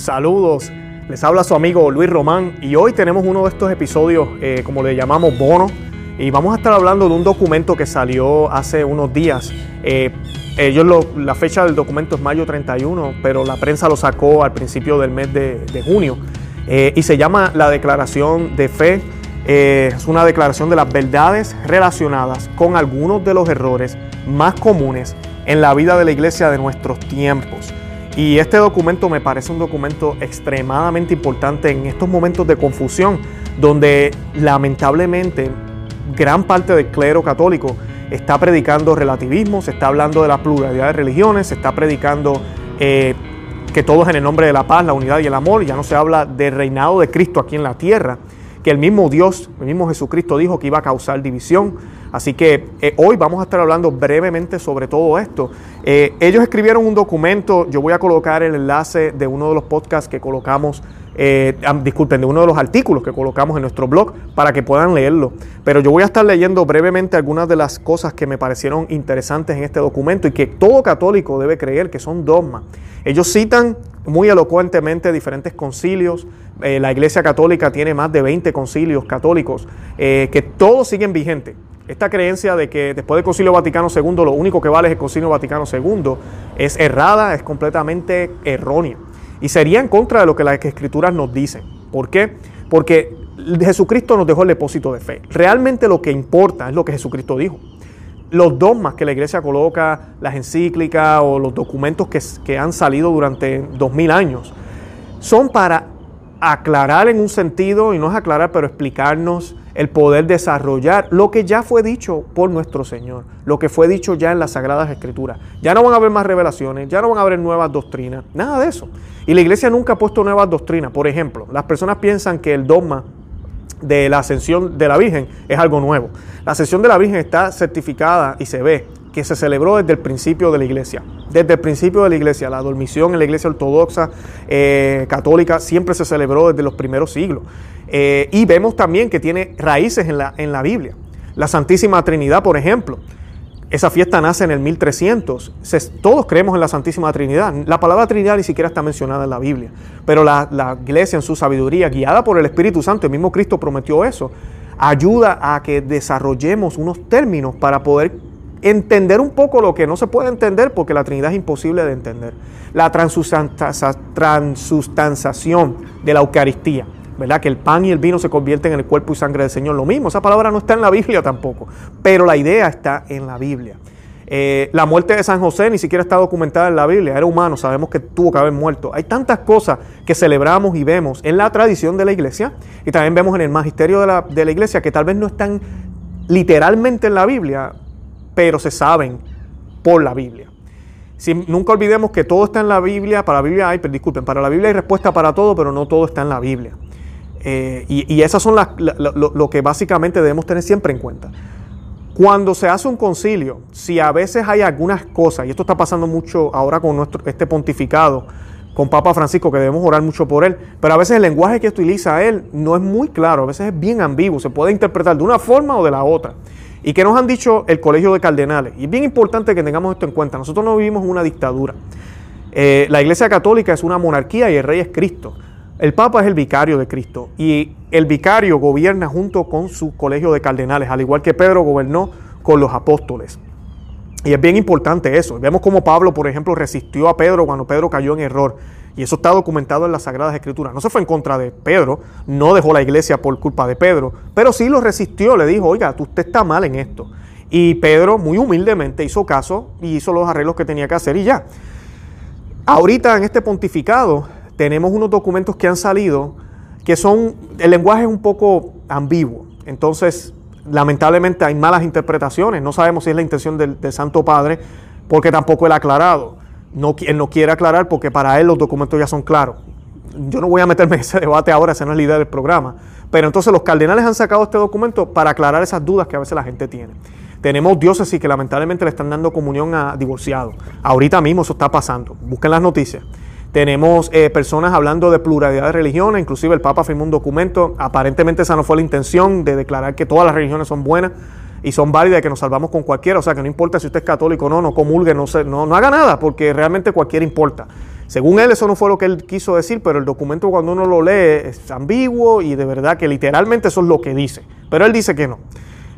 Saludos, les habla su amigo Luis Román y hoy tenemos uno de estos episodios, eh, como le llamamos, bono, y vamos a estar hablando de un documento que salió hace unos días. Eh, ellos la fecha del documento es mayo 31, pero la prensa lo sacó al principio del mes de, junio eh, y se llama la Declaración de Fe. es una declaración de las verdades relacionadas con algunos de los errores más comunes en la vida de la iglesia de nuestros tiempos. Y este documento me parece un documento extremadamente importante en estos momentos de confusión, donde lamentablemente gran parte del clero católico está predicando relativismo, se está hablando de la pluralidad de religiones, se está predicando eh, que todo es en el nombre de la paz, la unidad y el amor, ya no se habla del reinado de Cristo aquí en la tierra, que el mismo Dios, el mismo Jesucristo dijo que iba a causar división. Así que eh, hoy vamos a estar hablando brevemente sobre todo esto. Eh, ellos escribieron un documento, yo voy a colocar el enlace de uno de los podcasts que colocamos, eh, disculpen, de uno de los artículos que colocamos en nuestro blog para que puedan leerlo. Pero yo voy a estar leyendo brevemente algunas de las cosas que me parecieron interesantes en este documento y que todo católico debe creer que son dogmas. Ellos citan muy elocuentemente diferentes concilios. la Iglesia Católica tiene más de 20 concilios católicos que todos siguen vigentes. Esta creencia de que después del Concilio Vaticano II lo único que vale es el Concilio Vaticano II es errada, es completamente errónea. Y sería en contra de lo que las escrituras nos dicen. ¿Por qué? Porque Jesucristo nos dejó el depósito de fe. Realmente lo que importa es lo que Jesucristo dijo. Los dogmas que la iglesia coloca, las encíclicas o los documentos que, que han salido durante dos mil años, son para aclarar en un sentido, y no es aclarar, pero explicarnos el poder desarrollar lo que ya fue dicho por nuestro Señor, lo que fue dicho ya en las Sagradas Escrituras. Ya no van a haber más revelaciones, ya no van a haber nuevas doctrinas, nada de eso. Y la iglesia nunca ha puesto nuevas doctrinas. Por ejemplo, las personas piensan que el dogma de la ascensión de la Virgen es algo nuevo. La ascensión de la Virgen está certificada y se ve que se celebró desde el principio de la iglesia. Desde el principio de la iglesia, la dormición en la iglesia ortodoxa eh, católica siempre se celebró desde los primeros siglos. Eh, y vemos también que tiene raíces en la, en la Biblia. La Santísima Trinidad, por ejemplo. Esa fiesta nace en el 1300. todos creemos en la Santísima Trinidad. La palabra Trinidad ni siquiera está mencionada en la Biblia. Pero la, la iglesia en su sabiduría, guiada por el Espíritu Santo, el mismo Cristo prometió eso, ayuda a que desarrollemos unos términos para poder entender un poco lo que no se puede entender porque la Trinidad es imposible de entender. La transustanciación de la Eucaristía. ¿verdad? Que el pan y el vino se convierten en el cuerpo y sangre del Señor. Lo mismo, esa palabra no está en la Biblia tampoco, pero la idea está en la Biblia. Eh, la muerte de San José ni siquiera está documentada en la Biblia, era humano, sabemos que tuvo que haber muerto. Hay tantas cosas que celebramos y vemos en la tradición de la iglesia y también vemos en el magisterio de la, de la iglesia que tal vez no están literalmente en la Biblia, pero se saben por la Biblia. Si, nunca olvidemos que todo está en la Biblia, para la Biblia hay, disculpen, para la Biblia hay respuesta para todo, pero no todo está en la Biblia. Eh, y, esas son las, lo, que básicamente debemos tener siempre en cuenta. Cuando se hace un concilio, si a veces hay algunas cosas, y esto está pasando mucho ahora con nuestro, este pontificado, con Papa Francisco, que debemos orar mucho por él, pero a veces el lenguaje que utiliza él no es muy claro, a veces es bien ambiguo, se puede interpretar de una forma o de la otra. ¿Y que nos han dicho el Colegio de Cardenales? Y es bien importante que tengamos esto en cuenta. Nosotros no vivimos una dictadura. Eh, la Iglesia Católica es una monarquía y el rey es Cristo. El Papa es el vicario de Cristo y el vicario gobierna junto con su colegio de cardenales, al igual que Pedro gobernó con los apóstoles. Y es bien importante eso. Vemos cómo Pablo, por ejemplo, resistió a Pedro cuando Pedro cayó en error. Y eso está documentado en las Sagradas Escrituras. No se fue en contra de Pedro, no dejó la iglesia por culpa de Pedro, pero sí lo resistió, le dijo, oiga, usted está mal en esto. Y Pedro muy humildemente hizo caso y hizo los arreglos que tenía que hacer y ya. Ahorita en este pontificado, tenemos unos documentos que han salido que son, el lenguaje es un poco ambiguo. Entonces, lamentablemente hay malas interpretaciones. No sabemos si es la intención del, Santo Padre, porque tampoco él ha aclarado. No, él no quiere aclarar porque para él los documentos ya son claros. Yo no voy a meterme en ese debate ahora, esa no es la idea del programa. Pero entonces los cardenales han sacado este documento para aclarar esas dudas que a veces la gente tiene. Tenemos diócesis que lamentablemente le están dando comunión a divorciados. Ahorita mismo eso está pasando. Busquen las noticias. Tenemos eh, personas hablando de pluralidad de religiones, inclusive el Papa firmó un documento, aparentemente esa no fue la intención de declarar que todas las religiones son buenas y son válidas que nos salvamos con cualquiera, o sea que no importa si usted es católico o no, no comulgue, no, no, no haga nada, porque realmente cualquiera importa. Según él, eso no fue lo que él quiso decir, pero el documento cuando uno lo lee es ambiguo y de verdad que literalmente eso es lo que dice. Pero él dice que no.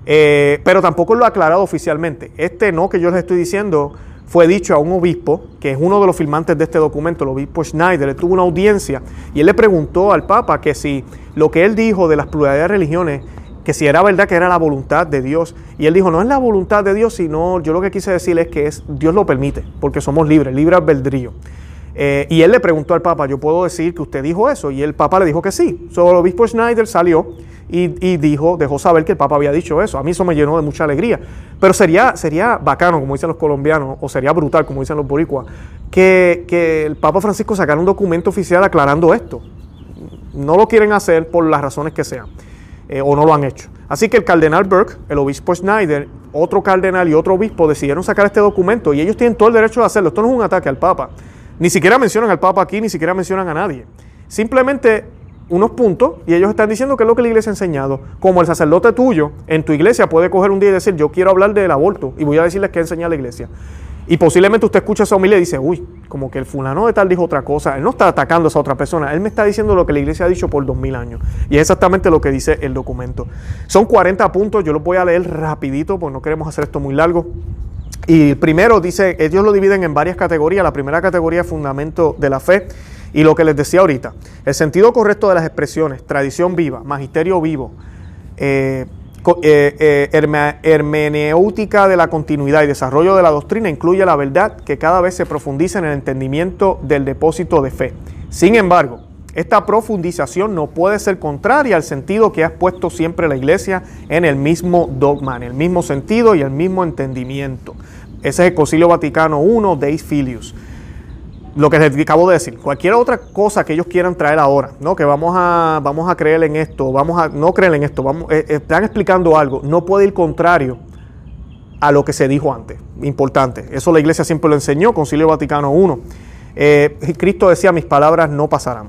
Eh, pero tampoco lo ha aclarado oficialmente. Este no que yo les estoy diciendo fue dicho a un obispo, que es uno de los firmantes de este documento, el obispo Schneider, él tuvo una audiencia y él le preguntó al Papa que si lo que él dijo de las pluralidades de religiones, que si era verdad que era la voluntad de Dios. Y él dijo, no es la voluntad de Dios, sino yo lo que quise decir es que es, Dios lo permite, porque somos libres, libre albedrío. Eh, y él le preguntó al Papa, ¿yo puedo decir que usted dijo eso? Y el Papa le dijo que sí. Solo el obispo Schneider salió y, dijo, dejó saber que el Papa había dicho eso. A mí eso me llenó de mucha alegría. Pero sería, sería bacano, como dicen los colombianos, o sería brutal, como dicen los boricuas, que, que el Papa Francisco sacara un documento oficial aclarando esto. No lo quieren hacer por las razones que sean, eh, o no lo han hecho. Así que el cardenal Burke, el obispo Schneider, otro cardenal y otro obispo decidieron sacar este documento y ellos tienen todo el derecho de hacerlo. Esto no es un ataque al Papa. Ni siquiera mencionan al Papa aquí, ni siquiera mencionan a nadie. Simplemente unos puntos y ellos están diciendo que es lo que la iglesia ha enseñado. Como el sacerdote tuyo en tu iglesia puede coger un día y decir, yo quiero hablar del aborto y voy a decirles qué enseña la iglesia. Y posiblemente usted escucha esa humilde y dice, uy, como que el fulano de tal dijo otra cosa. Él no está atacando a esa otra persona, él me está diciendo lo que la iglesia ha dicho por dos mil años. Y es exactamente lo que dice el documento. Son 40 puntos, yo los voy a leer rapidito, porque no queremos hacer esto muy largo. Y primero dice, ellos lo dividen en varias categorías. La primera categoría es fundamento de la fe. Y lo que les decía ahorita, el sentido correcto de las expresiones, tradición viva, magisterio vivo, eh, eh, eh, de la continuidad y desarrollo de la doctrina incluye la verdad que cada vez se profundiza en el entendimiento del depósito de fe. Sin embargo, esta profundización no puede ser contraria al sentido que ha puesto siempre la Iglesia en el mismo dogma, en el mismo sentido y el mismo entendimiento. Ese es el Concilio Vaticano I, Deis Filius. Lo que les acabo de decir, cualquier otra cosa que ellos quieran traer ahora, ¿no? que vamos a, vamos a creer en esto, vamos a no creer en esto, vamos, eh, están explicando algo, no puede ir contrario a lo que se dijo antes. Importante. Eso la iglesia siempre lo enseñó, Concilio Vaticano I. Eh, Cristo decía, mis palabras no pasarán.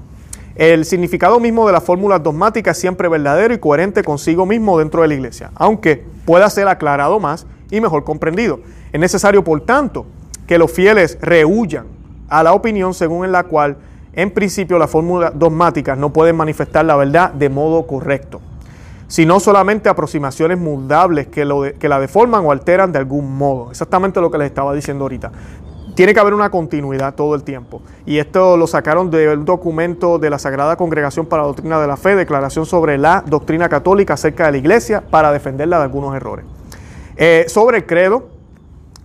El significado mismo de la fórmula dogmática es siempre verdadero y coherente consigo mismo dentro de la iglesia, aunque pueda ser aclarado más y mejor comprendido. Es necesario, por tanto, que los fieles rehuyan a la opinión según en la cual, en principio, las fórmulas dogmáticas no pueden manifestar la verdad de modo correcto, sino solamente aproximaciones mudables que, lo que la deforman o alteran de algún modo. Exactamente lo que les estaba diciendo ahorita tiene que haber una continuidad todo el tiempo. Y esto lo sacaron del documento de la Sagrada Congregación para la Doctrina de la Fe, declaración sobre la doctrina católica acerca de la iglesia, para defenderla de algunos errores. Eh, sobre el credo,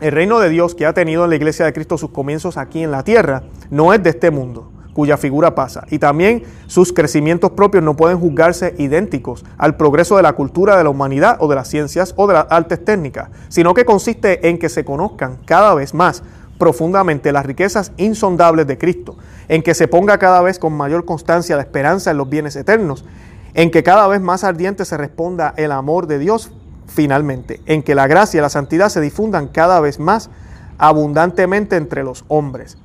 el reino de Dios que ha tenido en la iglesia de Cristo sus comienzos aquí en la tierra, no es de este mundo cuya figura pasa. Y también sus crecimientos propios no pueden juzgarse idénticos al progreso de la cultura de la humanidad o de las ciencias o de las artes técnicas, sino que consiste en que se conozcan cada vez más profundamente las riquezas insondables de Cristo, en que se ponga cada vez con mayor constancia la esperanza en los bienes eternos, en que cada vez más ardiente se responda el amor de Dios finalmente, en que la gracia y la santidad se difundan cada vez más abundantemente entre los hombres.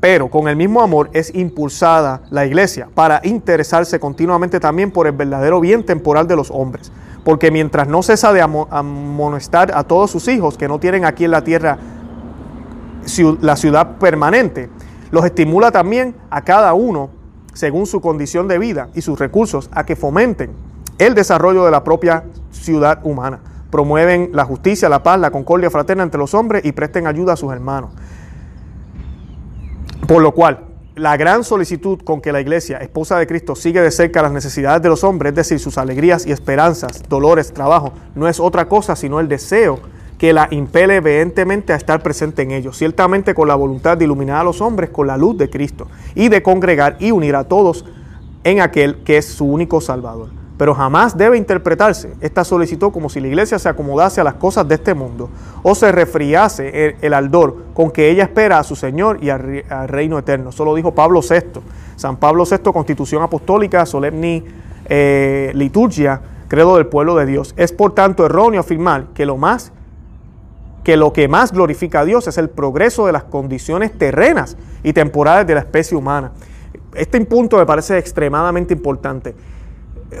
Pero con el mismo amor es impulsada la iglesia para interesarse continuamente también por el verdadero bien temporal de los hombres. Porque mientras no cesa de amonestar a todos sus hijos que no tienen aquí en la tierra la ciudad permanente. Los estimula también a cada uno, según su condición de vida y sus recursos, a que fomenten el desarrollo de la propia ciudad humana. Promueven la justicia, la paz, la concordia fraterna entre los hombres y presten ayuda a sus hermanos. Por lo cual, la gran solicitud con que la iglesia, esposa de Cristo, sigue de cerca las necesidades de los hombres, es decir, sus alegrías y esperanzas, dolores, trabajo, no es otra cosa sino el deseo que la impele vehementemente a estar presente en ellos, ciertamente con la voluntad de iluminar a los hombres con la luz de Cristo y de congregar y unir a todos en aquel que es su único Salvador. Pero jamás debe interpretarse esta solicitud como si la iglesia se acomodase a las cosas de este mundo o se refriase el, ardor con que ella espera a su Señor y al, reino eterno. Eso lo dijo Pablo VI. San Pablo VI, Constitución Apostólica, Solemni eh, Liturgia, Credo del Pueblo de Dios. Es por tanto erróneo afirmar que lo más que lo que más glorifica a Dios es el progreso de las condiciones terrenas y temporales de la especie humana. Este punto me parece extremadamente importante.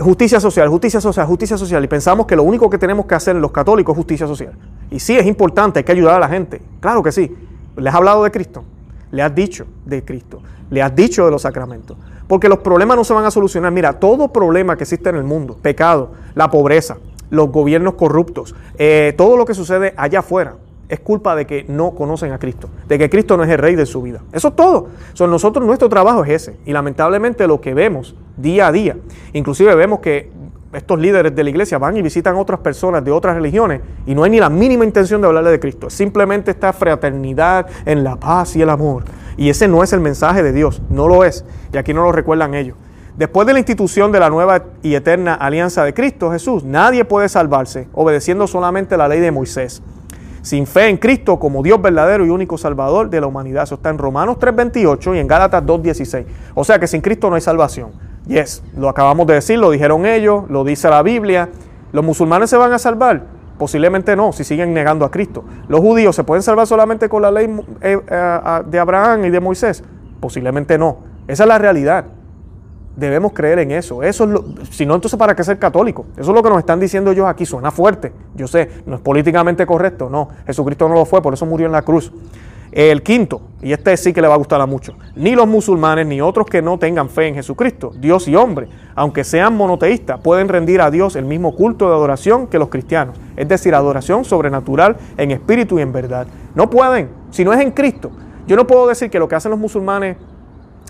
Justicia social, justicia social, justicia social. Y pensamos que lo único que tenemos que hacer los católicos es justicia social. Y sí, es importante, hay que ayudar a la gente. Claro que sí. ¿Les he hablado de Cristo? le has dicho de Cristo, le has dicho de los sacramentos. Porque los problemas no se van a solucionar. Mira, todo problema que existe en el mundo, pecado, la pobreza, los gobiernos corruptos, eh, todo lo que sucede allá afuera, es culpa de que no conocen a Cristo, de que Cristo no es el rey de su vida. Eso es todo. Son nosotros, nuestro trabajo es ese. Y lamentablemente lo que vemos día a día, inclusive vemos que estos líderes de la iglesia van y visitan a otras personas de otras religiones y no hay ni la mínima intención de hablarle de Cristo. Simplemente esta fraternidad en la paz y el amor. Y ese no es el mensaje de Dios, no lo es. Y aquí no lo recuerdan ellos. Después de la institución de la nueva y eterna alianza de Cristo Jesús, nadie puede salvarse obedeciendo solamente la ley de Moisés sin fe en Cristo como Dios verdadero y único Salvador de la humanidad. Eso está en Romanos 3.28 y en Gálatas 2.16. O sea que sin Cristo no hay salvación. Yes, lo acabamos de decir, lo dijeron ellos, lo dice la Biblia. ¿Los musulmanes se van a salvar? Posiblemente no, si siguen negando a Cristo. ¿Los judíos se pueden salvar solamente con la ley eh, eh, de Abraham y de Moisés? Posiblemente no. Esa es la realidad debemos creer en eso. Eso es lo, si no, entonces ¿para qué ser católico? Eso es lo que nos están diciendo ellos aquí. Suena fuerte. Yo sé, no es políticamente correcto. No, Jesucristo no lo fue, por eso murió en la cruz. El quinto, y este sí que le va a gustar a muchos, ni los musulmanes ni otros que no tengan fe en Jesucristo, Dios y hombre, aunque sean monoteístas, pueden rendir a Dios el mismo culto de adoración que los cristianos, es decir, adoración sobrenatural en espíritu y en verdad. No pueden, si no es en Cristo. Yo no puedo decir que lo que hacen los musulmanes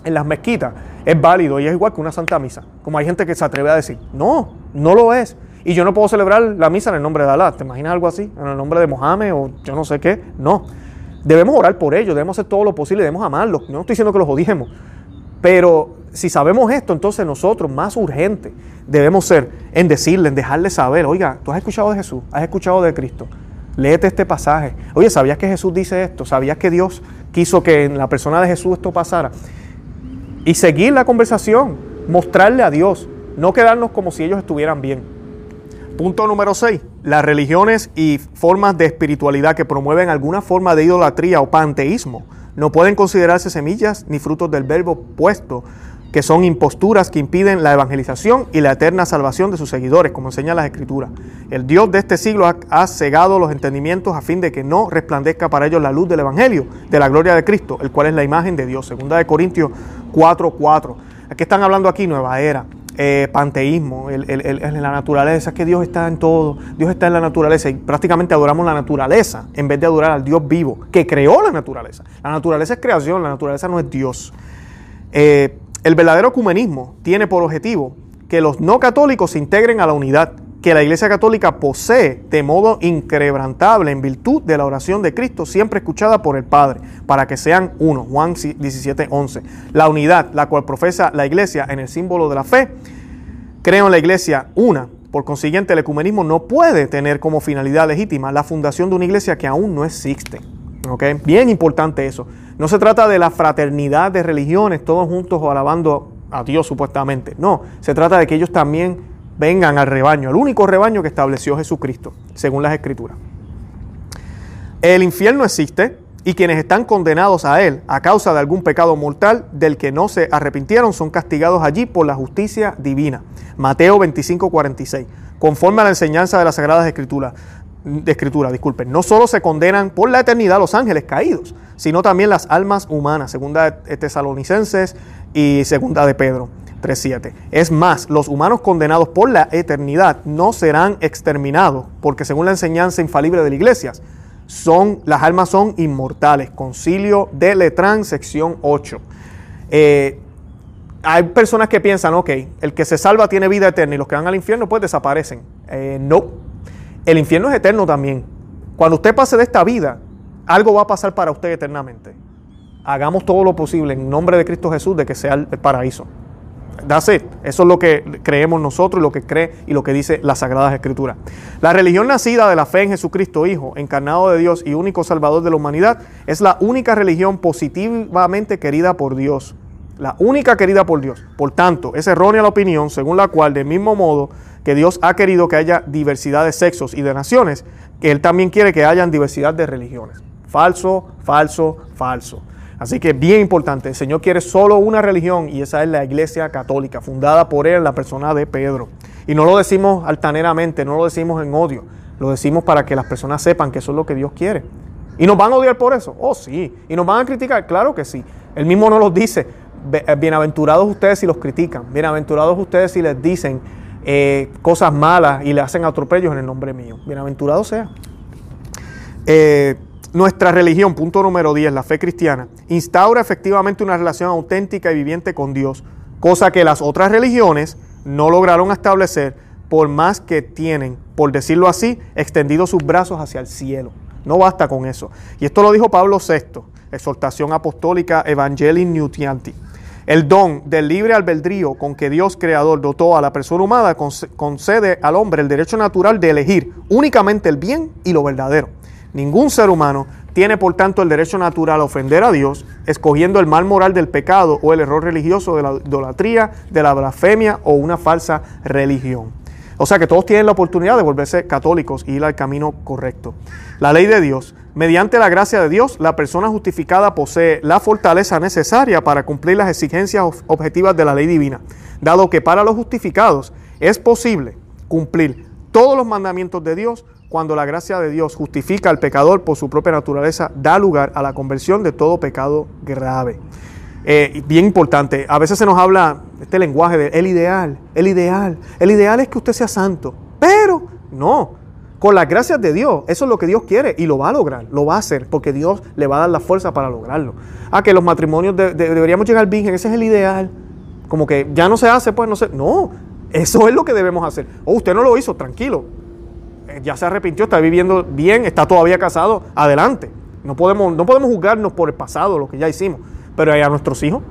en las mezquitas es válido y es igual que una santa misa. Como hay gente que se atreve a decir, no, no lo es. Y yo no puedo celebrar la misa en el nombre de Alá. ¿Te imaginas algo así? En el nombre de Mohammed o yo no sé qué. No. Debemos orar por ellos, debemos hacer todo lo posible, debemos amarlos. No estoy diciendo que los odiemos. Pero si sabemos esto, entonces nosotros más urgente debemos ser en decirle, en dejarle saber, oiga, tú has escuchado de Jesús, has escuchado de Cristo, léete este pasaje. Oye, ¿sabías que Jesús dice esto? ¿Sabías que Dios quiso que en la persona de Jesús esto pasara? Y seguir la conversación, mostrarle a Dios, no quedarnos como si ellos estuvieran bien. Punto número 6. Las religiones y formas de espiritualidad que promueven alguna forma de idolatría o panteísmo no pueden considerarse semillas ni frutos del verbo puesto que son imposturas que impiden la evangelización y la eterna salvación de sus seguidores, como enseña las Escrituras. El Dios de este siglo ha, cegado los entendimientos a fin de que no resplandezca para ellos la luz del Evangelio, de la gloria de Cristo, el cual es la imagen de Dios. Segunda de Corintios 4:4. ¿Qué están hablando aquí? Nueva era. Eh, panteísmo, el, la naturaleza, que Dios está en todo, Dios está en la naturaleza y prácticamente adoramos la naturaleza en vez de adorar al Dios vivo que creó la naturaleza. La naturaleza es creación, la naturaleza no es Dios. Eh, el verdadero ecumenismo tiene por objetivo que los no católicos se integren a la unidad que la Iglesia Católica posee de modo increbrantable en virtud de la oración de Cristo, siempre escuchada por el Padre, para que sean uno. Juan 17, 11. La unidad, la cual profesa la Iglesia en el símbolo de la fe, creo en la Iglesia una. Por consiguiente, el ecumenismo no puede tener como finalidad legítima la fundación de una iglesia que aún no existe. Bien importante eso. No se trata de la fraternidad de religiones, todos juntos o alabando a Dios supuestamente. No, se trata de que ellos también vengan al rebaño, al único rebaño que estableció Jesucristo, según las Escrituras. El infierno existe y quienes están condenados a él a causa de algún pecado mortal del que no se arrepintieron son castigados allí por la justicia divina. Mateo 25, 46. Conforme a la enseñanza de las Sagradas Escrituras, de Escritura, disculpen, no solo se condenan por la eternidad los ángeles caídos, sino también las almas humanas, segunda de Tesalonicenses y segunda de Pedro 3.7. Es más, los humanos condenados por la eternidad no serán exterminados, porque según la enseñanza infalible de la iglesia, son, las almas son inmortales. Concilio de Letrán, sección 8. Eh, hay personas que piensan, ok, el que se salva tiene vida eterna y los que van al infierno pues desaparecen. Eh, no, el infierno es eterno también. Cuando usted pase de esta vida, algo va a pasar para usted eternamente. Hagamos todo lo posible en nombre de Cristo Jesús de que sea el paraíso. That's it. Eso es lo que creemos nosotros y lo que cree y lo que dice las Sagradas Escrituras. La religión nacida de la fe en Jesucristo Hijo, encarnado de Dios y único Salvador de la humanidad, es la única religión positivamente querida por Dios. La única querida por Dios. Por tanto, es errónea la opinión según la cual, del mismo modo que Dios ha querido que haya diversidad de sexos y de naciones, Él también quiere que haya diversidad de religiones. Falso, falso, falso. Así que bien importante, el Señor quiere solo una religión y esa es la Iglesia Católica, fundada por Él la persona de Pedro. Y no lo decimos altaneramente, no lo decimos en odio, lo decimos para que las personas sepan que eso es lo que Dios quiere. ¿Y nos van a odiar por eso? Oh, sí. ¿Y nos van a criticar? Claro que sí. Él mismo nos los dice. Eh, bienaventurados ustedes si los critican. Bienaventurados ustedes si les dicen eh, cosas malas y le hacen atropellos en el nombre mío. Bienaventurado sea. Eh, nuestra religión, punto número 10, la fe cristiana, instaura efectivamente una relación auténtica y viviente con Dios, cosa que las otras religiones no lograron establecer por más que tienen, por decirlo así, extendidos sus brazos hacia el cielo. No basta con eso. Y esto lo dijo Pablo VI, exhortación apostólica Evangelii Nutianti. El don del libre albedrío con que Dios creador dotó a la persona humana concede al hombre el derecho natural de elegir únicamente el bien y lo verdadero. Ningún ser humano tiene por tanto el derecho natural a ofender a Dios, escogiendo el mal moral del pecado o el error religioso de la idolatría, de la blasfemia o una falsa religión. O sea que todos tienen la oportunidad de volverse católicos y ir al camino correcto. La ley de Dios. Mediante la gracia de Dios, la persona justificada posee la fortaleza necesaria para cumplir las exigencias objetivas de la ley divina, dado que para los justificados es posible cumplir todos los mandamientos de Dios cuando la gracia de Dios justifica al pecador por su propia naturaleza, da lugar a la conversión de todo pecado grave. Eh, bien importante, a veces se nos habla este lenguaje de el ideal, el ideal, el ideal es que usted sea santo, pero no, con las gracias de Dios, eso es lo que Dios quiere y lo va a lograr, lo va a hacer, porque Dios le va a dar la fuerza para lograrlo. Ah, que los matrimonios deberíamos llegar virgen, ese es el ideal, como que ya no se hace, pues no sé, no, eso es lo que debemos hacer. O oh, usted no lo hizo, tranquilo, ya se arrepintió, está viviendo bien, está todavía casado, adelante. No podemos, no podemos juzgarnos por el pasado, lo que ya hicimos. Pero a nuestros hijos,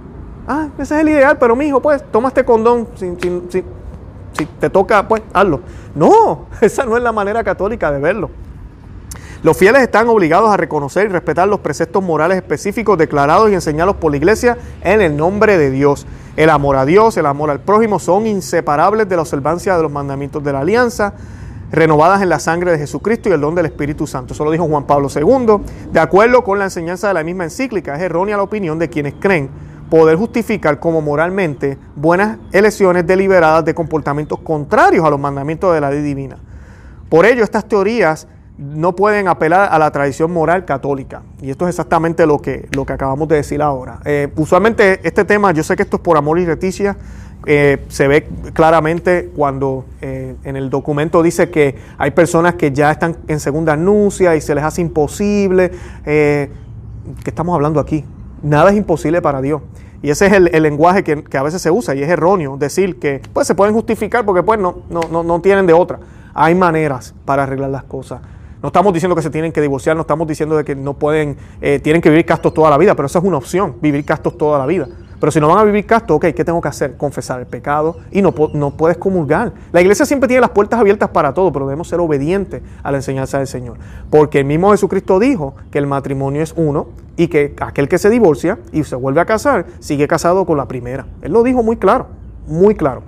ah, ese es el ideal, pero mi hijo, pues, toma este condón, si, si te toca, pues, hazlo. No, esa no es la manera católica de verlo. Los fieles están obligados a reconocer y respetar los preceptos morales específicos declarados y enseñados por la iglesia en el nombre de Dios. El amor a Dios, el amor al prójimo son inseparables de la observancia de los mandamientos de la alianza, renovadas en la sangre de Jesucristo y el don del Espíritu Santo. Eso lo dijo Juan Pablo II. De acuerdo con la enseñanza de la misma encíclica, es errónea la opinión de quienes creen poder justificar como moralmente buenas elecciones deliberadas de comportamientos contrarios a los mandamientos de la ley divina. Por ello, estas teorías no pueden apelar a la tradición moral católica. Y esto es exactamente lo que, lo que acabamos de decir ahora. Eh, usualmente este tema, yo sé que esto es por amor y reticia, eh, se ve claramente cuando eh, en el documento dice que hay personas que ya están en segunda anuncia y se les hace imposible. Eh, ¿Qué estamos hablando aquí? Nada es imposible para Dios. Y ese es el, lenguaje que, a veces se usa y es erróneo decir que pues se pueden justificar porque pues no, no, no, tienen de otra. Hay maneras para arreglar las cosas. No estamos diciendo que se tienen que divorciar, no estamos diciendo de que no pueden, tienen que vivir castos toda la vida, pero esa es una opción, vivir castos toda la vida. Pero si no van a vivir casto, ok, ¿qué tengo que hacer? Confesar el pecado y no, no puedes comulgar. La iglesia siempre tiene las puertas abiertas para todo, pero debemos ser obedientes a la enseñanza del Señor. Porque el mismo Jesucristo dijo que el matrimonio es uno y que aquel que se divorcia y se vuelve a casar sigue casado con la primera. Él lo dijo muy claro, muy claro.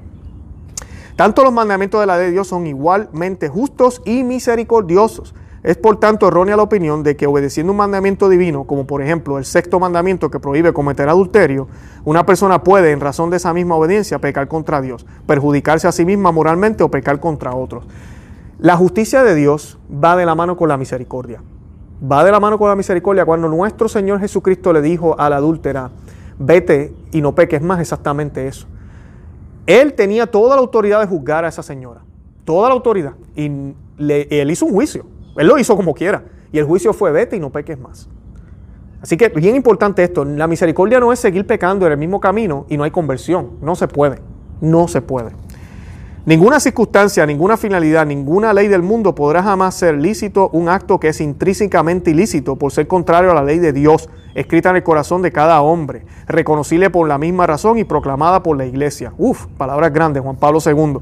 Tanto los mandamientos de la ley de Dios son igualmente justos y misericordiosos. Es por tanto errónea la opinión de que obedeciendo un mandamiento divino, como por ejemplo el sexto mandamiento que prohíbe cometer adulterio, una persona puede, en razón de esa misma obediencia, pecar contra Dios, perjudicarse a sí misma moralmente o pecar contra otros. La justicia de Dios va de la mano con la misericordia. Va de la mano con la misericordia cuando nuestro Señor Jesucristo le dijo a la adúltera, vete y no peques más, exactamente eso. Él tenía toda la autoridad de juzgar a esa señora, toda la autoridad, y él hizo un juicio él lo hizo como quiera. Y el juicio fue vete y no peques más. Así que bien importante esto, la misericordia no es seguir pecando en el mismo camino y no hay conversión. No se puede, no se puede. Ninguna circunstancia, ninguna finalidad, ninguna ley del mundo podrá jamás ser lícito un acto que es intrínsecamente ilícito por ser contrario a la ley de Dios, escrita en el corazón de cada hombre, reconocible por la misma razón y proclamada por la iglesia. Uf, palabras grandes, Juan Pablo II.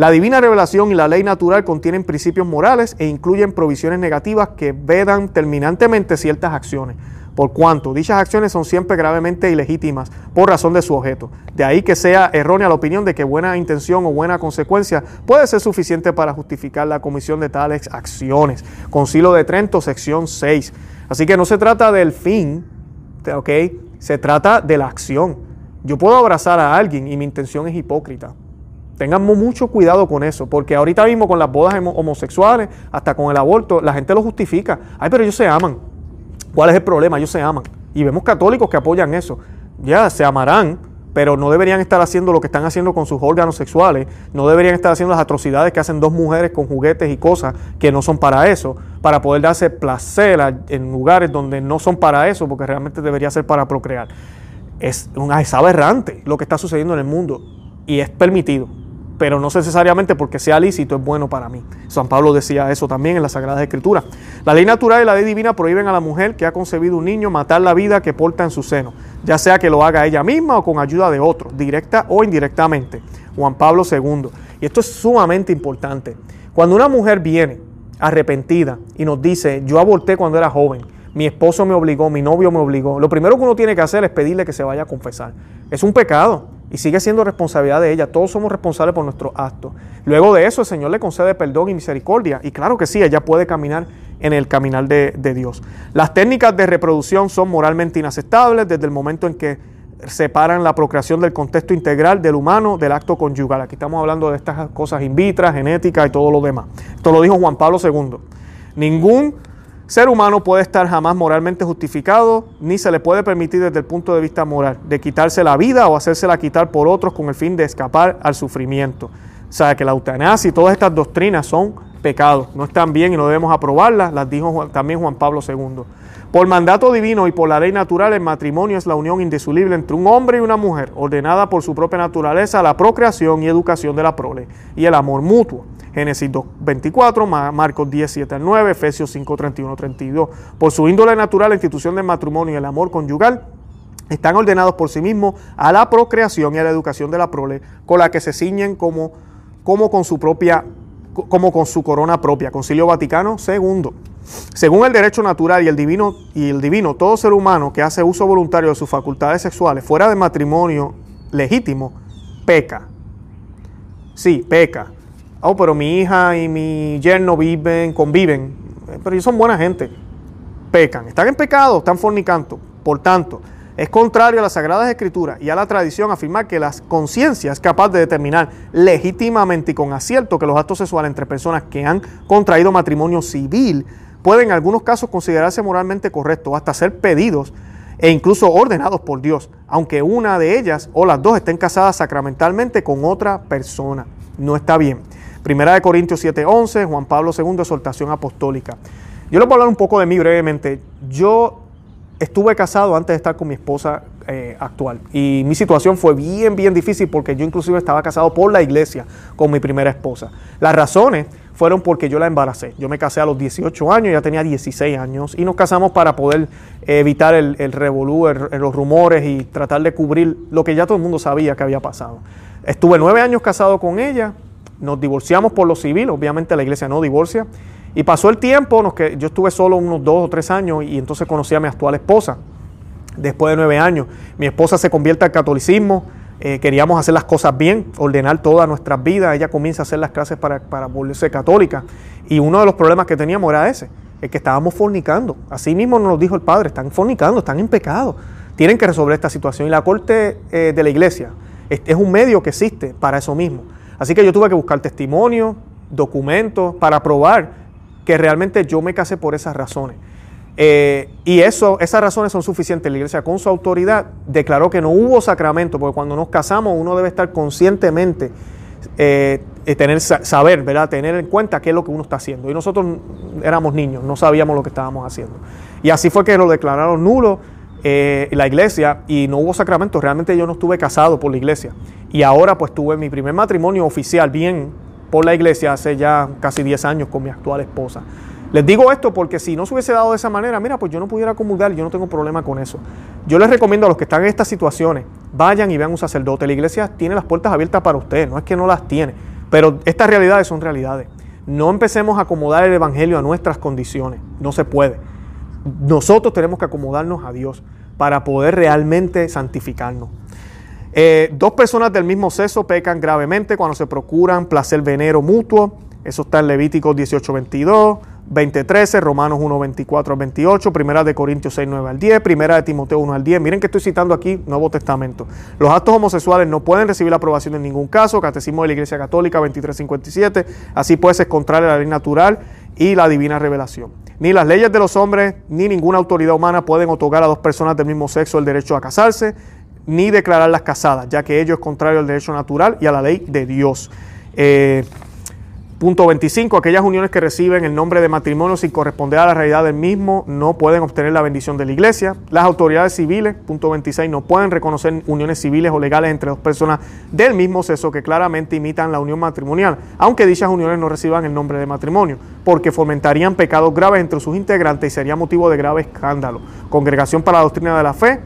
La divina revelación y la ley natural contienen principios morales e incluyen provisiones negativas que vedan terminantemente ciertas acciones, por cuanto dichas acciones son siempre gravemente ilegítimas por razón de su objeto. De ahí que sea errónea la opinión de que buena intención o buena consecuencia puede ser suficiente para justificar la comisión de tales acciones. Concilio de Trento, sección 6. Así que no se trata del fin, ¿ok? Se trata de la acción. Yo puedo abrazar a alguien y mi intención es hipócrita. Tengamos mucho cuidado con eso, porque ahorita mismo con las bodas homosexuales, hasta con el aborto, la gente lo justifica. Ay, pero ellos se aman. ¿Cuál es el problema? Ellos se aman. Y vemos católicos que apoyan eso. Ya, se amarán, pero no deberían estar haciendo lo que están haciendo con sus órganos sexuales, no deberían estar haciendo las atrocidades que hacen dos mujeres con juguetes y cosas que no son para eso, para poder darse placer en lugares donde no son para eso, porque realmente debería ser para procrear. Es, una, es aberrante lo que está sucediendo en el mundo y es permitido pero no necesariamente porque sea lícito es bueno para mí. San Pablo decía eso también en las Sagradas Escrituras. La ley natural y la ley divina prohíben a la mujer que ha concebido un niño matar la vida que porta en su seno, ya sea que lo haga ella misma o con ayuda de otro, directa o indirectamente. Juan Pablo II. Y esto es sumamente importante. Cuando una mujer viene arrepentida y nos dice, yo aborté cuando era joven, mi esposo me obligó, mi novio me obligó, lo primero que uno tiene que hacer es pedirle que se vaya a confesar. Es un pecado y sigue siendo responsabilidad de ella. Todos somos responsables por nuestros actos. Luego de eso, el Señor le concede perdón y misericordia. Y claro que sí, ella puede caminar en el caminar de, Dios. Las técnicas de reproducción son moralmente inaceptables desde el momento en que separan la procreación del contexto integral del humano del acto conyugal. Aquí estamos hablando de estas cosas in vitro, genética y todo lo demás. Esto lo dijo Juan Pablo II. Ningún ser humano puede estar jamás moralmente justificado, ni se le puede permitir desde el punto de vista moral, de quitarse la vida o hacérsela quitar por otros con el fin de escapar al sufrimiento. O sea, que la eutanasia y todas estas doctrinas son pecados, no están bien y no debemos aprobarlas, las dijo también Juan Pablo II. Por mandato divino y por la ley natural, el matrimonio es la unión indisoluble entre un hombre y una mujer, ordenada por su propia naturaleza la procreación y educación de la prole y el amor mutuo. Génesis 2, 24, Marcos 10, 7 al 9, Efesios 5, 31, 32. Por su índole natural, la institución del matrimonio y el amor conyugal están ordenados por sí mismos a la procreación y a la educación de la prole, con la que se ciñen como, como con su propia como con su corona propia, Concilio Vaticano II. Según el derecho natural y el divino y el divino, todo ser humano que hace uso voluntario de sus facultades sexuales fuera de matrimonio legítimo peca. Sí, peca oh, pero mi hija y mi yerno viven, conviven, pero ellos son buena gente, pecan, están en pecado, están fornicando. Por tanto, es contrario a las Sagradas Escrituras y a la tradición afirmar que la conciencia es capaz de determinar legítimamente y con acierto que los actos sexuales entre personas que han contraído matrimonio civil pueden en algunos casos considerarse moralmente correctos, hasta ser pedidos e incluso ordenados por Dios, aunque una de ellas o las dos estén casadas sacramentalmente con otra persona. No está bien. Primera de Corintios 7:11, Juan Pablo II, exhortación apostólica. Yo les voy a hablar un poco de mí brevemente. Yo estuve casado antes de estar con mi esposa eh, actual y mi situación fue bien, bien difícil porque yo inclusive estaba casado por la iglesia con mi primera esposa. Las razones fueron porque yo la embaracé. Yo me casé a los 18 años, ya tenía 16 años y nos casamos para poder evitar el, el revolú, los rumores y tratar de cubrir lo que ya todo el mundo sabía que había pasado. Estuve nueve años casado con ella, nos divorciamos por lo civil, obviamente la iglesia no divorcia. Y pasó el tiempo, nos que, yo estuve solo unos dos o tres años y entonces conocí a mi actual esposa. Después de nueve años, mi esposa se convierte al catolicismo, eh, queríamos hacer las cosas bien, ordenar todas nuestras vidas, ella comienza a hacer las clases para, para volverse católica. Y uno de los problemas que teníamos era ese, el que estábamos fornicando. Así mismo nos dijo el Padre, están fornicando, están en pecado. Tienen que resolver esta situación. Y la corte eh, de la iglesia es un medio que existe para eso mismo Así que yo tuve que buscar testimonio, documentos para probar que realmente yo me casé por esas razones. Eh, y eso, esas razones son suficientes. La iglesia con su autoridad declaró que no hubo sacramento, porque cuando nos casamos uno debe estar conscientemente, eh, tener, saber, ¿verdad? tener en cuenta qué es lo que uno está haciendo. Y nosotros éramos niños, no sabíamos lo que estábamos haciendo. Y así fue que lo declararon nulo eh, la iglesia y no hubo sacramento. Realmente yo no estuve casado por la iglesia. Y ahora pues tuve mi primer matrimonio oficial bien por la iglesia hace ya casi 10 años con mi actual esposa. Les digo esto porque si no se hubiese dado de esa manera, mira, pues yo no pudiera comulgar, yo no tengo problema con eso. Yo les recomiendo a los que están en estas situaciones, vayan y vean un sacerdote. La iglesia tiene las puertas abiertas para ustedes, no es que no las tiene, pero estas realidades son realidades. No empecemos a acomodar el Evangelio a nuestras condiciones, no se puede. Nosotros tenemos que acomodarnos a Dios para poder realmente santificarnos. Eh, dos personas del mismo sexo pecan gravemente cuando se procuran placer venero mutuo. Eso está en Levíticos 18:22. 20:13, Romanos 1, 24 al 28, Primera de Corintios 6, 9 al 10, Primera de Timoteo 1 al 10. Miren que estoy citando aquí Nuevo Testamento. Los actos homosexuales no pueden recibir la aprobación en ningún caso. Catecismo de la Iglesia Católica 2357. Así pues es contrario a la ley natural y la divina revelación. Ni las leyes de los hombres ni ninguna autoridad humana pueden otorgar a dos personas del mismo sexo el derecho a casarse, ni declararlas casadas, ya que ello es contrario al derecho natural y a la ley de Dios. Eh, Punto 25. Aquellas uniones que reciben el nombre de matrimonio sin corresponder a la realidad del mismo no pueden obtener la bendición de la iglesia. Las autoridades civiles, punto 26, no pueden reconocer uniones civiles o legales entre dos personas del mismo sexo que claramente imitan la unión matrimonial, aunque dichas uniones no reciban el nombre de matrimonio, porque fomentarían pecados graves entre sus integrantes y sería motivo de grave escándalo. Congregación para la Doctrina de la Fe,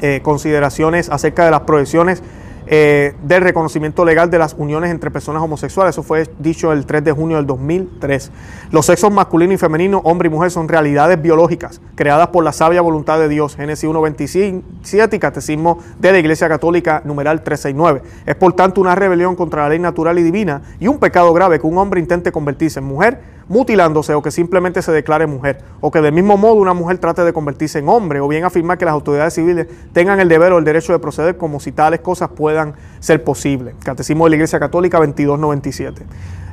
eh, consideraciones acerca de las proyecciones eh, del reconocimiento legal de las uniones entre personas homosexuales. Eso fue dicho el 3 de junio del 2003. Los sexos masculino y femenino, hombre y mujer, son realidades biológicas creadas por la sabia voluntad de Dios. Génesis 1.27 y Catecismo de la Iglesia Católica, numeral 369. Es por tanto una rebelión contra la ley natural y divina y un pecado grave que un hombre intente convertirse en mujer mutilándose o que simplemente se declare mujer, o que del mismo modo una mujer trate de convertirse en hombre, o bien afirmar que las autoridades civiles tengan el deber o el derecho de proceder como si tales cosas puedan ser posibles. Catecismo de la Iglesia Católica 2297.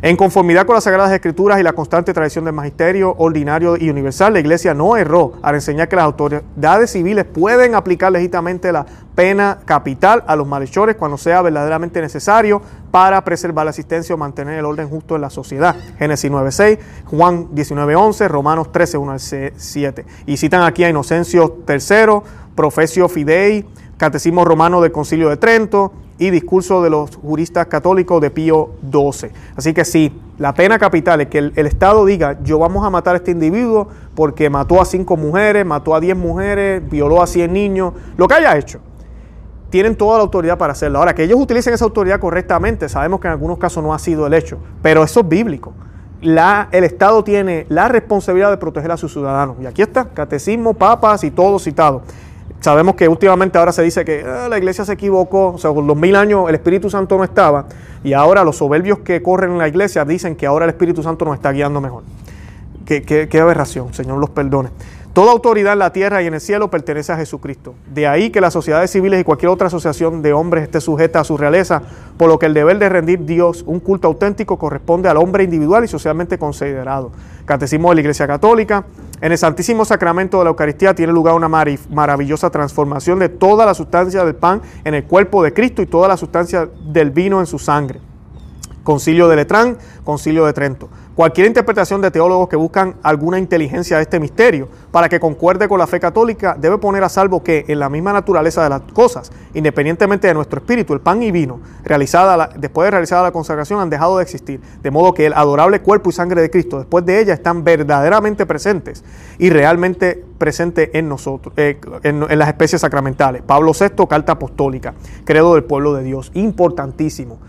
En conformidad con las Sagradas Escrituras y la constante tradición del magisterio ordinario y universal, la Iglesia no erró al enseñar que las autoridades civiles pueden aplicar legítimamente la pena capital a los malhechores cuando sea verdaderamente necesario para preservar la asistencia o mantener el orden justo en la sociedad. Génesis 9.6, Juan 19.11, Romanos 13.1 al 7. Y citan aquí a Inocencio III, Profesio Fidei, Catecismo Romano del Concilio de Trento, y discurso de los juristas católicos de Pío XII. Así que sí, la pena capital es que el, Estado diga, yo vamos a matar a este individuo porque mató a cinco mujeres, mató a diez mujeres, violó a cien niños, lo que haya hecho. Tienen toda la autoridad para hacerlo. Ahora, que ellos utilicen esa autoridad correctamente, sabemos que en algunos casos no ha sido el hecho, pero eso es bíblico. El Estado tiene la responsabilidad de proteger a sus ciudadanos. Y aquí está, catecismo, papas y todo citado. Sabemos que últimamente ahora se dice que ah, la iglesia se equivocó, o sea, por los mil años el Espíritu Santo no estaba, y ahora los soberbios que corren en la iglesia dicen que ahora el Espíritu Santo nos está guiando mejor. Qué, qué aberración, Señor los perdone. Toda autoridad en la tierra y en el cielo pertenece a Jesucristo. De ahí que las sociedades civiles y cualquier otra asociación de hombres esté sujeta a su realeza, por lo que el deber de rendir Dios un culto auténtico corresponde al hombre individual y socialmente considerado. Catecismo de la Iglesia Católica. En el Santísimo Sacramento de la Eucaristía tiene lugar una maravillosa transformación de toda la sustancia del pan en el cuerpo de Cristo y toda la sustancia del vino en su sangre. Concilio de Letrán, Concilio de Trento. Cualquier interpretación de teólogos que buscan alguna inteligencia de este misterio para que concuerde con la fe católica debe poner a salvo que en la misma naturaleza de las cosas, independientemente de nuestro espíritu, el pan y vino, realizada después de realizada la consagración, han dejado de existir, de modo que el adorable cuerpo y sangre de Cristo después de ella están verdaderamente presentes y realmente presentes en nosotros, eh, en, en las especies sacramentales. Pablo VI, Carta Apostólica, Credo del Pueblo de Dios, importantísimo.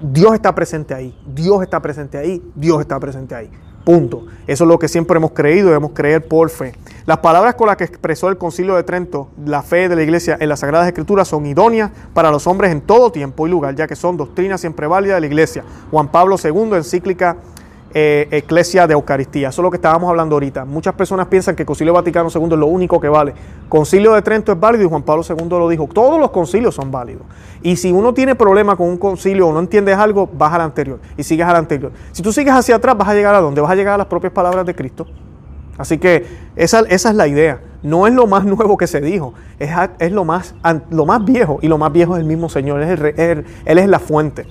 Dios está presente ahí, Dios está presente ahí, Dios está presente ahí. Punto. Eso es lo que siempre hemos creído debemos creer por fe. Las palabras con las que expresó el Concilio de Trento la fe de la Iglesia en las Sagradas Escrituras son idóneas para los hombres en todo tiempo y lugar, ya que son doctrinas siempre válidas de la Iglesia. Juan Pablo II, encíclica eh, de Eucaristía. Eso es lo que estábamos hablando ahorita. Muchas personas piensan que el Concilio Vaticano II es lo único que vale. Concilio de Trento es válido y Juan Pablo II lo dijo. Todos los concilios son válidos. Y si uno tiene problema con un concilio o no entiendes algo, vas al anterior y sigues al anterior. Si tú sigues hacia atrás, vas a llegar a dónde? Vas a llegar a las propias palabras de Cristo. Así que esa, es la idea. No es lo más nuevo que se dijo, es, lo, más, viejo y lo más viejo es el mismo Señor, él es la fuente.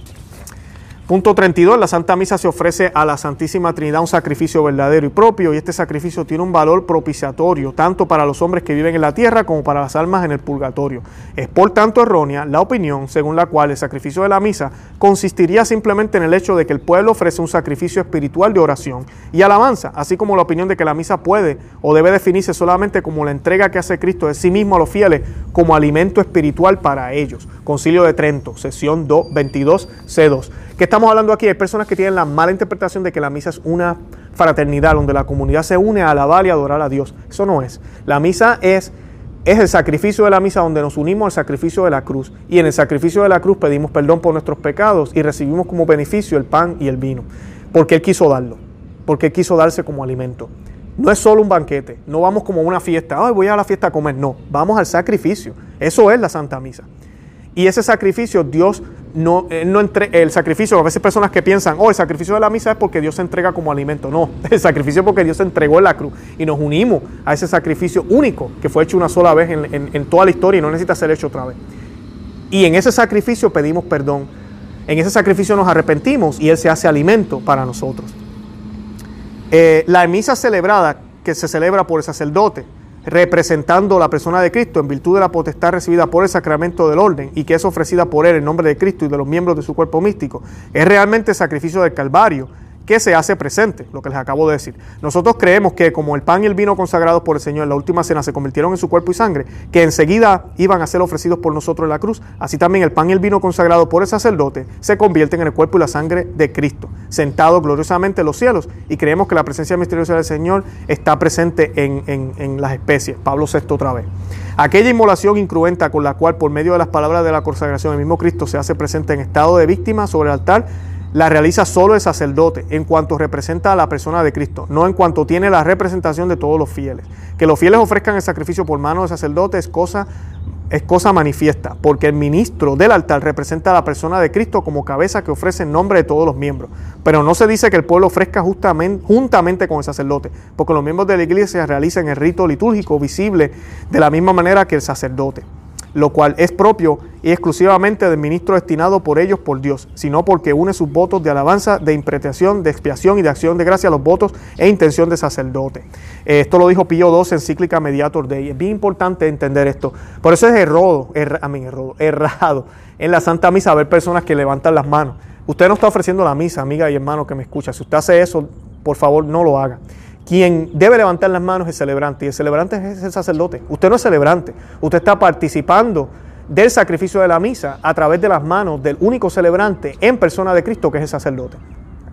Punto 32. La Santa Misa se ofrece a la Santísima Trinidad un sacrificio verdadero y propio y este sacrificio tiene un valor propiciatorio tanto para los hombres que viven en la tierra como para las almas en el purgatorio. Es por tanto errónea la opinión según la cual el sacrificio de la misa consistiría simplemente en el hecho de que el pueblo ofrece un sacrificio espiritual de oración y alabanza, así como la opinión de que la misa puede o debe definirse solamente como la entrega que hace Cristo de sí mismo a los fieles como alimento espiritual para ellos. Concilio de Trento, sesión 22, C2. ¿Qué estamos hablando aquí? Hay personas que tienen la mala interpretación de que la misa es una fraternidad donde la comunidad se une a alabar y adorar a Dios. Eso no es. La misa es, es el sacrificio de la misa donde nos unimos al sacrificio de la cruz. Y en el sacrificio de la cruz pedimos perdón por nuestros pecados y recibimos como beneficio el pan y el vino. Porque Él quiso darlo. Porque Él quiso darse como alimento. No es solo un banquete. No vamos como a una fiesta. Ay, voy a la fiesta a comer. No, vamos al sacrificio. Eso es la Santa Misa. Y ese sacrificio Dios no, no entre, el sacrificio, a veces personas que piensan, oh, el sacrificio de la misa es porque Dios se entrega como alimento. No, el sacrificio es porque Dios se entregó en la cruz y nos unimos a ese sacrificio único que fue hecho una sola vez en, en toda la historia y no necesita ser hecho otra vez. Y en ese sacrificio pedimos perdón. En ese sacrificio nos arrepentimos y Él se hace alimento para nosotros. Eh, la misa celebrada, que se celebra por el sacerdote, representando la persona de Cristo en virtud de la potestad recibida por el sacramento del orden y que es ofrecida por Él en nombre de Cristo y de los miembros de su cuerpo místico, es realmente el sacrificio del Calvario que se hace presente, lo que les acabo de decir. Nosotros creemos que como el pan y el vino consagrados por el Señor en la última cena se convirtieron en su cuerpo y sangre, que enseguida iban a ser ofrecidos por nosotros en la cruz, así también el pan y el vino consagrado por el sacerdote se convierten en el cuerpo y la sangre de Cristo, sentado gloriosamente en los cielos, y creemos que la presencia misteriosa del Señor está presente en, en las especies. Pablo VI otra vez. Aquella inmolación incruenta con la cual por medio de las palabras de la consagración el mismo Cristo se hace presente en estado de víctima sobre el altar, la realiza solo el sacerdote en cuanto representa a la persona de Cristo, no en cuanto tiene la representación de todos los fieles. Que los fieles ofrezcan el sacrificio por mano del sacerdote es cosa, es cosa manifiesta, porque el ministro del altar representa a la persona de Cristo como cabeza que ofrece en nombre de todos los miembros. Pero no se dice que el pueblo ofrezca justamente, juntamente con el sacerdote, porque los miembros de la iglesia realizan el rito litúrgico visible de la misma manera que el sacerdote lo cual es propio y exclusivamente del ministro destinado por ellos por Dios, sino porque une sus votos de alabanza, de interpretación, de expiación y de acción de gracia a los votos e intención de sacerdote. Esto lo dijo Pío II, encíclica Mediator Dei. Es bien importante entender esto. Por eso es errado, errado en la Santa Misa ver personas que levantan las manos. Usted no está ofreciendo la misa, amiga y hermano que me escucha. Si usted hace eso, por favor, no lo haga. Quien debe levantar las manos es el celebrante y el celebrante es el sacerdote. Usted no es celebrante, usted está participando del sacrificio de la misa a través de las manos del único celebrante en persona de Cristo que es el sacerdote.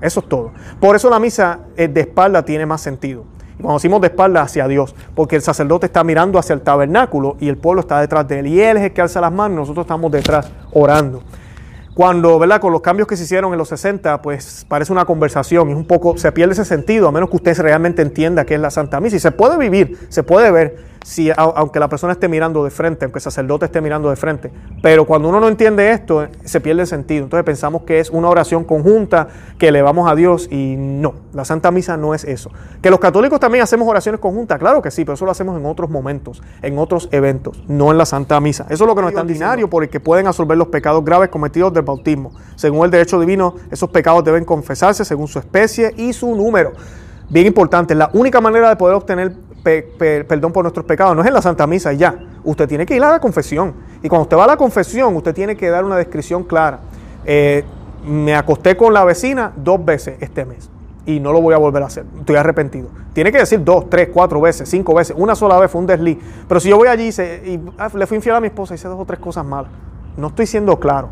Eso es todo. Por eso la misa eh, de espalda tiene más sentido. Cuando decimos de espalda hacia Dios, porque el sacerdote está mirando hacia el tabernáculo y el pueblo está detrás de él. Y él es el que alza las manos, nosotros estamos detrás orando cuando, ¿verdad? Con los cambios que se hicieron en los 60, pues parece una conversación y un poco, se pierde ese sentido, a menos que usted realmente entienda qué es la Santa Misa. Y se puede vivir, se puede ver, si, aunque la persona esté mirando de frente, aunque el sacerdote esté mirando de frente. Pero cuando uno no entiende esto, se pierde el sentido. Entonces pensamos que es una oración conjunta que elevamos a Dios y no, la Santa Misa no es eso. Que los católicos también hacemos oraciones conjuntas, claro que sí, pero eso lo hacemos en otros momentos, en otros eventos, no en la Santa Misa. Eso es lo que nos está diciendo, por el que pueden absorber los pecados graves cometidos del bautismo. Según el derecho divino, esos pecados deben confesarse según su especie y su número. Bien importante, la única manera de poder obtener perdón por nuestros pecados. No es en la Santa Misa ya. Usted tiene que ir a la confesión. Y cuando usted va a la confesión, usted tiene que dar una descripción clara. Eh, me acosté con la vecina dos veces este mes y no lo voy a volver a hacer. Estoy arrepentido. Tiene que decir dos, tres, cuatro veces, cinco veces. Una sola vez fue un desliz. Pero si yo voy allí y, ah, le fui infiel a mi esposa y hice dos o tres cosas malas, no estoy siendo claro.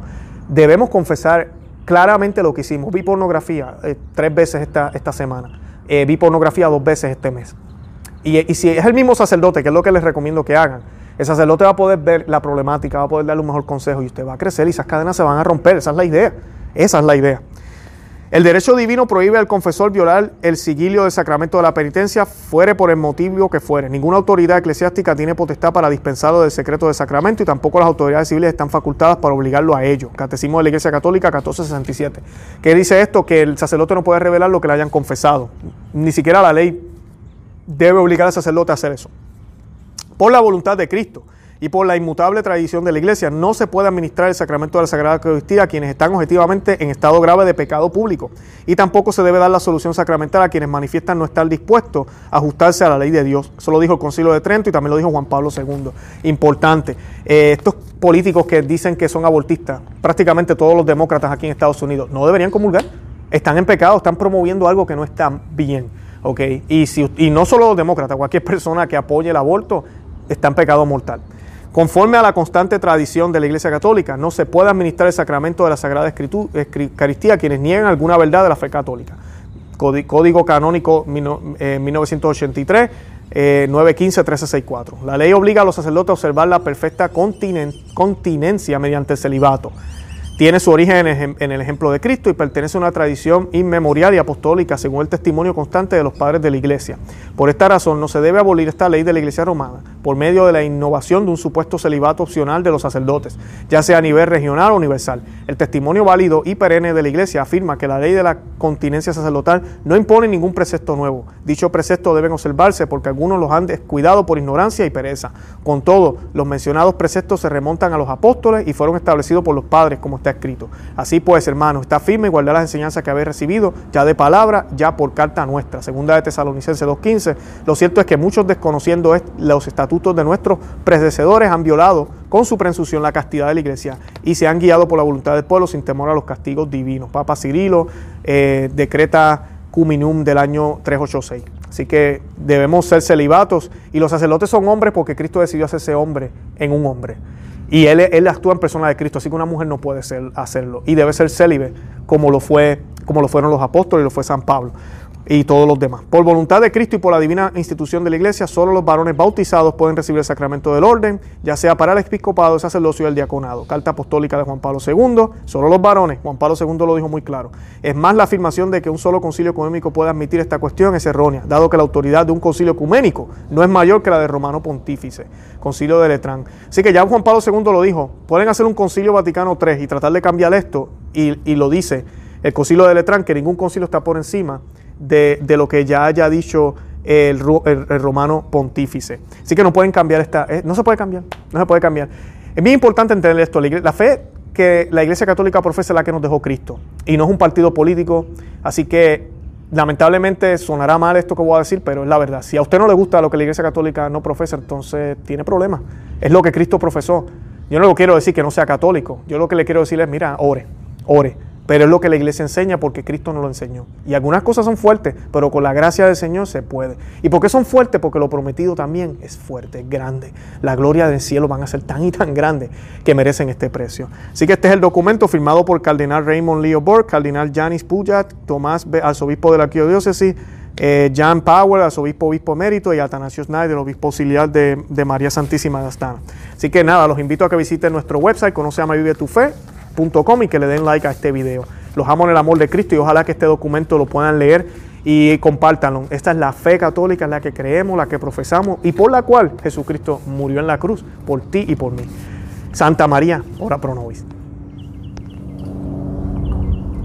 Debemos confesar claramente lo que hicimos. Vi pornografía eh, tres veces esta, esta semana. Eh, vi pornografía dos veces este mes. Y, si es el mismo sacerdote, que es lo que les recomiendo que hagan, el sacerdote va a poder ver la problemática, va a poder darle un mejor consejo y usted va a crecer y esas cadenas se van a romper. Esa es la idea. Esa es la idea. El derecho divino prohíbe al confesor violar el sigilio del sacramento de la penitencia, fuere por el motivo que fuere. Ninguna autoridad eclesiástica tiene potestad para dispensarlo del secreto del sacramento y tampoco las autoridades civiles están facultadas para obligarlo a ello. Catecismo de la Iglesia Católica 1467. ¿Qué dice esto? Que el sacerdote no puede revelar lo que le hayan confesado. Ni siquiera la ley debe obligar al sacerdote a hacer eso. Por la voluntad de Cristo y por la inmutable tradición de la Iglesia, no se puede administrar el sacramento de la Sagrada Eucaristía a quienes están objetivamente en estado grave de pecado público. Y tampoco se debe dar la solución sacramental a quienes manifiestan no estar dispuestos a ajustarse a la ley de Dios. Eso lo dijo el Concilio de Trento y también lo dijo Juan Pablo II. Importante. Eh, estos políticos que dicen que son abortistas, prácticamente todos los demócratas aquí en Estados Unidos, no deberían comulgar. Están en pecado, están promoviendo algo que no está bien. Y, si, y no solo los demócratas, cualquier persona que apoye el aborto está en pecado mortal. Conforme a la constante tradición de la Iglesia Católica, no se puede administrar el sacramento de la Sagrada Eucaristía a quienes niegan alguna verdad de la fe católica. Código Canónico 1983, 915-1364. Eh, la ley obliga a los sacerdotes a observar la perfecta continencia mediante el celibato. Tiene su origen en el ejemplo de Cristo y pertenece a una tradición inmemorial y apostólica según el testimonio constante de los padres de la Iglesia. Por esta razón no se debe abolir esta ley de la Iglesia romana por medio de la innovación de un supuesto celibato opcional de los sacerdotes, ya sea a nivel regional o universal. El testimonio válido y perenne de la Iglesia afirma que la ley de la continencia sacerdotal no impone ningún precepto nuevo. Dicho precepto deben observarse porque algunos los han descuidado por ignorancia y pereza. Con todo, los mencionados preceptos se remontan a los apóstoles y fueron establecidos por los padres, como está escrito. Así pues, hermanos, está firme y guardar las enseñanzas que habéis recibido, ya de palabra, ya por carta nuestra. Segunda de Tesalonicenses 2.15. Lo cierto es que muchos desconociendo los estatutos de nuestros predecesores han violado con su presunción la castidad de la iglesia y se han guiado por la voluntad del pueblo sin temor a los castigos divinos. Papa Cirilo eh, decreta Cuminum del año 386. Así que debemos ser celibatos y los sacerdotes son hombres porque Cristo decidió hacerse hombre en un hombre. Y él, él actúa en persona de Cristo, así que una mujer no puede ser, hacerlo. Y debe ser célibe, como lo, fue, como lo fueron los apóstoles y lo fue San Pablo y todos los demás. Por voluntad de Cristo y por la divina institución de la iglesia, solo los varones bautizados pueden recibir el sacramento del orden, ya sea para el episcopado, el sacerdocio y el diaconado. Carta apostólica de Juan Pablo II, solo los varones, Juan Pablo II lo dijo muy claro. Es más, la afirmación de que un solo concilio ecuménico puede admitir esta cuestión es errónea, dado que la autoridad de un concilio ecuménico no es mayor que la de Romano Pontífice, concilio de Letrán. Así que ya Juan Pablo II lo dijo, pueden hacer un concilio Vaticano III y tratar de cambiar esto, y, y lo dice el concilio de Letrán, que ningún concilio está por encima de, lo que ya haya dicho el, romano pontífice. Así que no pueden cambiar esta, eh, no se puede cambiar, no se puede cambiar. Es muy importante entender esto, la, fe que la Iglesia Católica profesa es la que nos dejó Cristo y no es un partido político, así que lamentablemente sonará mal esto que voy a decir, pero es la verdad. Si a usted no le gusta lo que la Iglesia Católica no profesa, entonces tiene problemas. Es lo que Cristo profesó. Yo no quiero decir que no sea católico, yo lo que le quiero decir es, mira, ore, ore pero es lo que la iglesia enseña porque Cristo nos lo enseñó. Y algunas cosas son fuertes, pero con la gracia del Señor se puede. ¿Y por qué son fuertes? Porque lo prometido también es fuerte, es grande. La gloria del cielo van a ser tan y tan grandes que merecen este precio. Así que este es el documento firmado por Cardenal Raymond Leo Borg, Cardenal Janis Pujat, Tomás, arzobispo de la arquidiócesis, eh, Jan Powell, arzobispo obispo emérito, y Atanasio Snyder, obispo auxiliar de, María Santísima de Astana. Así que nada, los invito a que visiten nuestro website, conoce a Vive tu Fe, y que le den like a este video. Los amo en el amor de Cristo y ojalá que este documento lo puedan leer y compártanlo. Esta es la fe católica en la que creemos, la que profesamos y por la cual Jesucristo murió en la cruz por ti y por mí. Santa María, ora pro nobis.